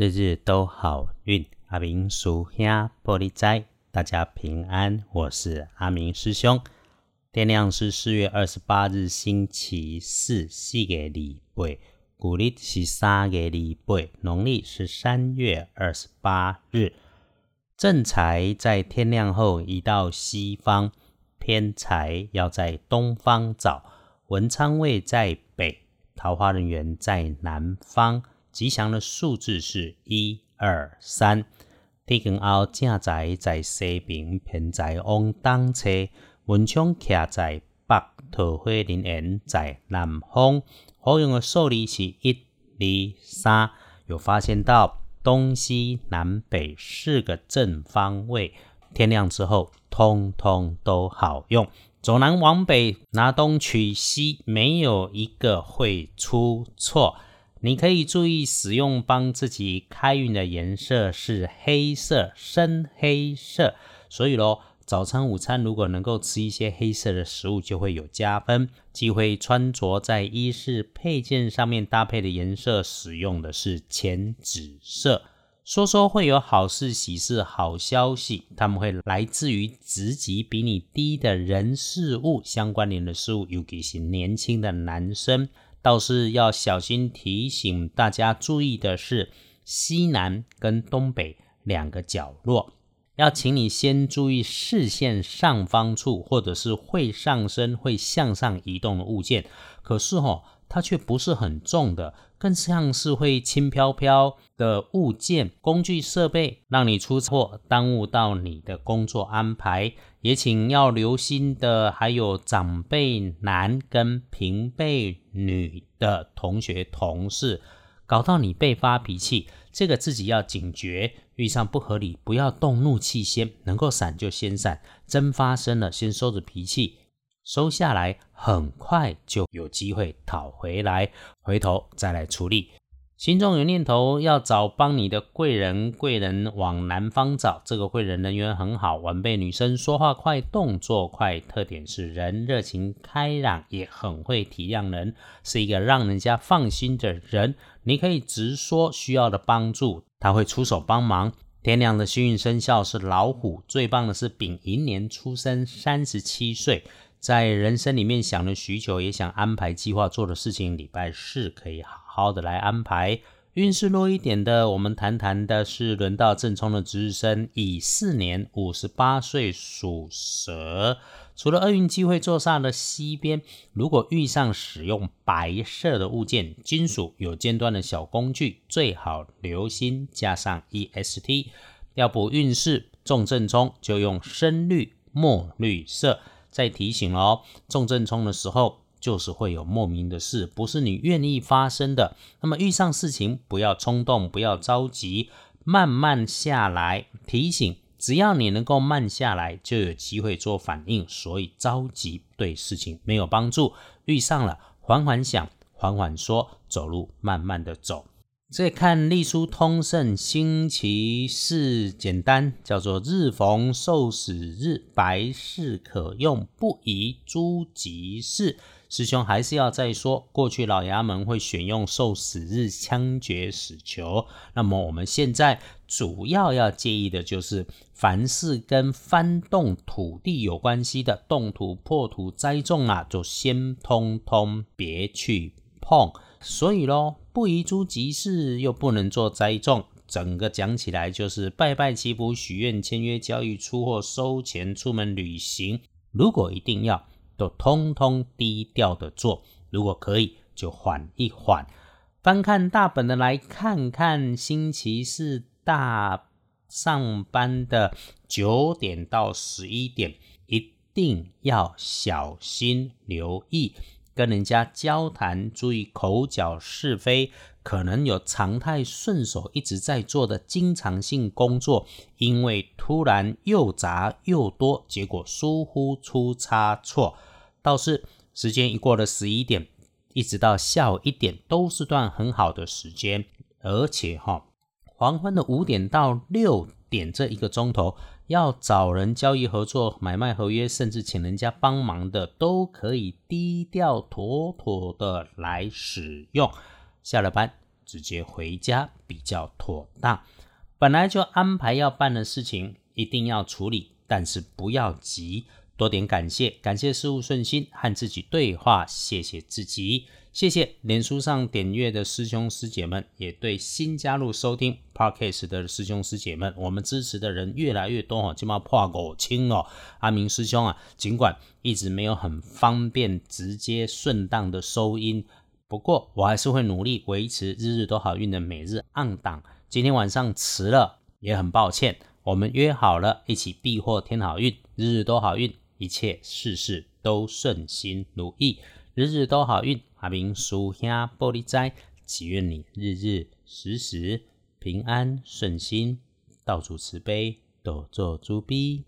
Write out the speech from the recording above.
日日都好运，阿明叔兄玻璃斋，大家平安，我是阿明师兄。天亮是四月二十八日，星期四，四月礼拜，古历是三月礼拜，农历是三月二十八日。正财在天亮后移到西方，偏财要在东方找。文昌位在北，桃花人员在南方。吉祥的数字是一二三。天光后正在在西边，偏在往东侧。文昌徛在北，桃花林园在南方。好用的数字是一二三。有发现到东西南北四个正方位，天亮之后通通都好用。走南往北，拿东取西，没有一个会出错。你可以注意使用帮自己开运的颜色是黑色，深黑色。所以咯，早餐、午餐如果能够吃一些黑色的食物，就会有加分。忌讳穿着在衣饰配件上面搭配的颜色，使用的是浅紫色。说说会有好事、喜事、好消息，他们会来自于职级比你低的人事物相关联的事物，尤其是年轻的男生。倒是要小心提醒大家注意的是，西南跟东北两个角落，要请你先注意视线上方处，或者是会上升、会向上移动的物件。可是哦，它却不是很重的，更像是会轻飘飘的物件、工具设备，让你出错，耽误到你的工作安排。也请要留心的，还有长辈男跟平辈女的同学同事，搞到你被发脾气，这个自己要警觉。遇上不合理，不要动怒气，先能够闪就先闪，真发生了，先收着脾气，收下来，很快就有机会讨回来，回头再来处理。心中有念头要找帮你的贵人，贵人往南方找。这个贵人人缘很好，晚辈女生说话快，动作快，特点是人热情开朗，也很会体谅人，是一个让人家放心的人。你可以直说需要的帮助，他会出手帮忙。天亮的幸运生肖是老虎，最棒的是丙寅年出生，三十七岁，在人生里面想了许久，也想安排计划做的事情，礼拜四可以好。好的来安排，运势弱一点的，我们谈谈的是轮到正冲的值日生，乙巳年五十八岁属蛇。除了厄运机会坐煞的西边，如果遇上使用白色的物件、金属有尖端的小工具，最好留心加上 EST。要补运势重正冲，就用深绿、墨绿色。再提醒哦，重症冲的时候。就是会有莫名的事，不是你愿意发生的。那么遇上事情不要冲动，不要着急，慢慢下来。提醒，只要你能够慢下来，就有机会做反应。所以着急对事情没有帮助。遇上了，缓缓想，缓缓说，走路慢慢的走。再看隶书通胜星期四，简单叫做日逢受死日，白事可用，不宜诸吉事。师兄还是要再说，过去老衙门会选用受死日枪决死囚，那么我们现在主要要介意的就是，凡是跟翻动土地有关系的，动土、破土、栽种啊，就先通通别去碰。所以喽，不宜诸集市，又不能做栽种，整个讲起来就是拜拜祈福、许愿、签约交易、出货、收钱、出门旅行。如果一定要。都通通低调的做，如果可以就缓一缓。翻看大本的来看看，星期四大上班的九点到十一点，一定要小心留意，跟人家交谈，注意口角是非，可能有常态顺手一直在做的经常性工作，因为突然又杂又多，结果疏忽出差错。倒是时间一过了十一点，一直到下午一点，都是段很好的时间。而且哈，黄昏的五点到六点这一个钟头，要找人交易合作、买卖合约，甚至请人家帮忙的，都可以低调妥妥的来使用。下了班直接回家比较妥当。本来就安排要办的事情，一定要处理，但是不要急，多点感谢，感谢事物顺心，和自己对话，谢谢自己。谢谢脸书上点阅的师兄师姐们，也对新加入收听 Podcast 的师兄师姐们，我们支持的人越来越多哦，起码破五千哦。阿明师兄啊，尽管一直没有很方便、直接、顺当的收音，不过我还是会努力维持日日都好运的每日按档。今天晚上迟了，也很抱歉。我们约好了一起避祸添好运，日日都好运，一切事事都顺心如意。日日都好运，阿明叔兄玻璃斋，祈愿你日日时时平安顺心，到处慈悲，多做诸逼。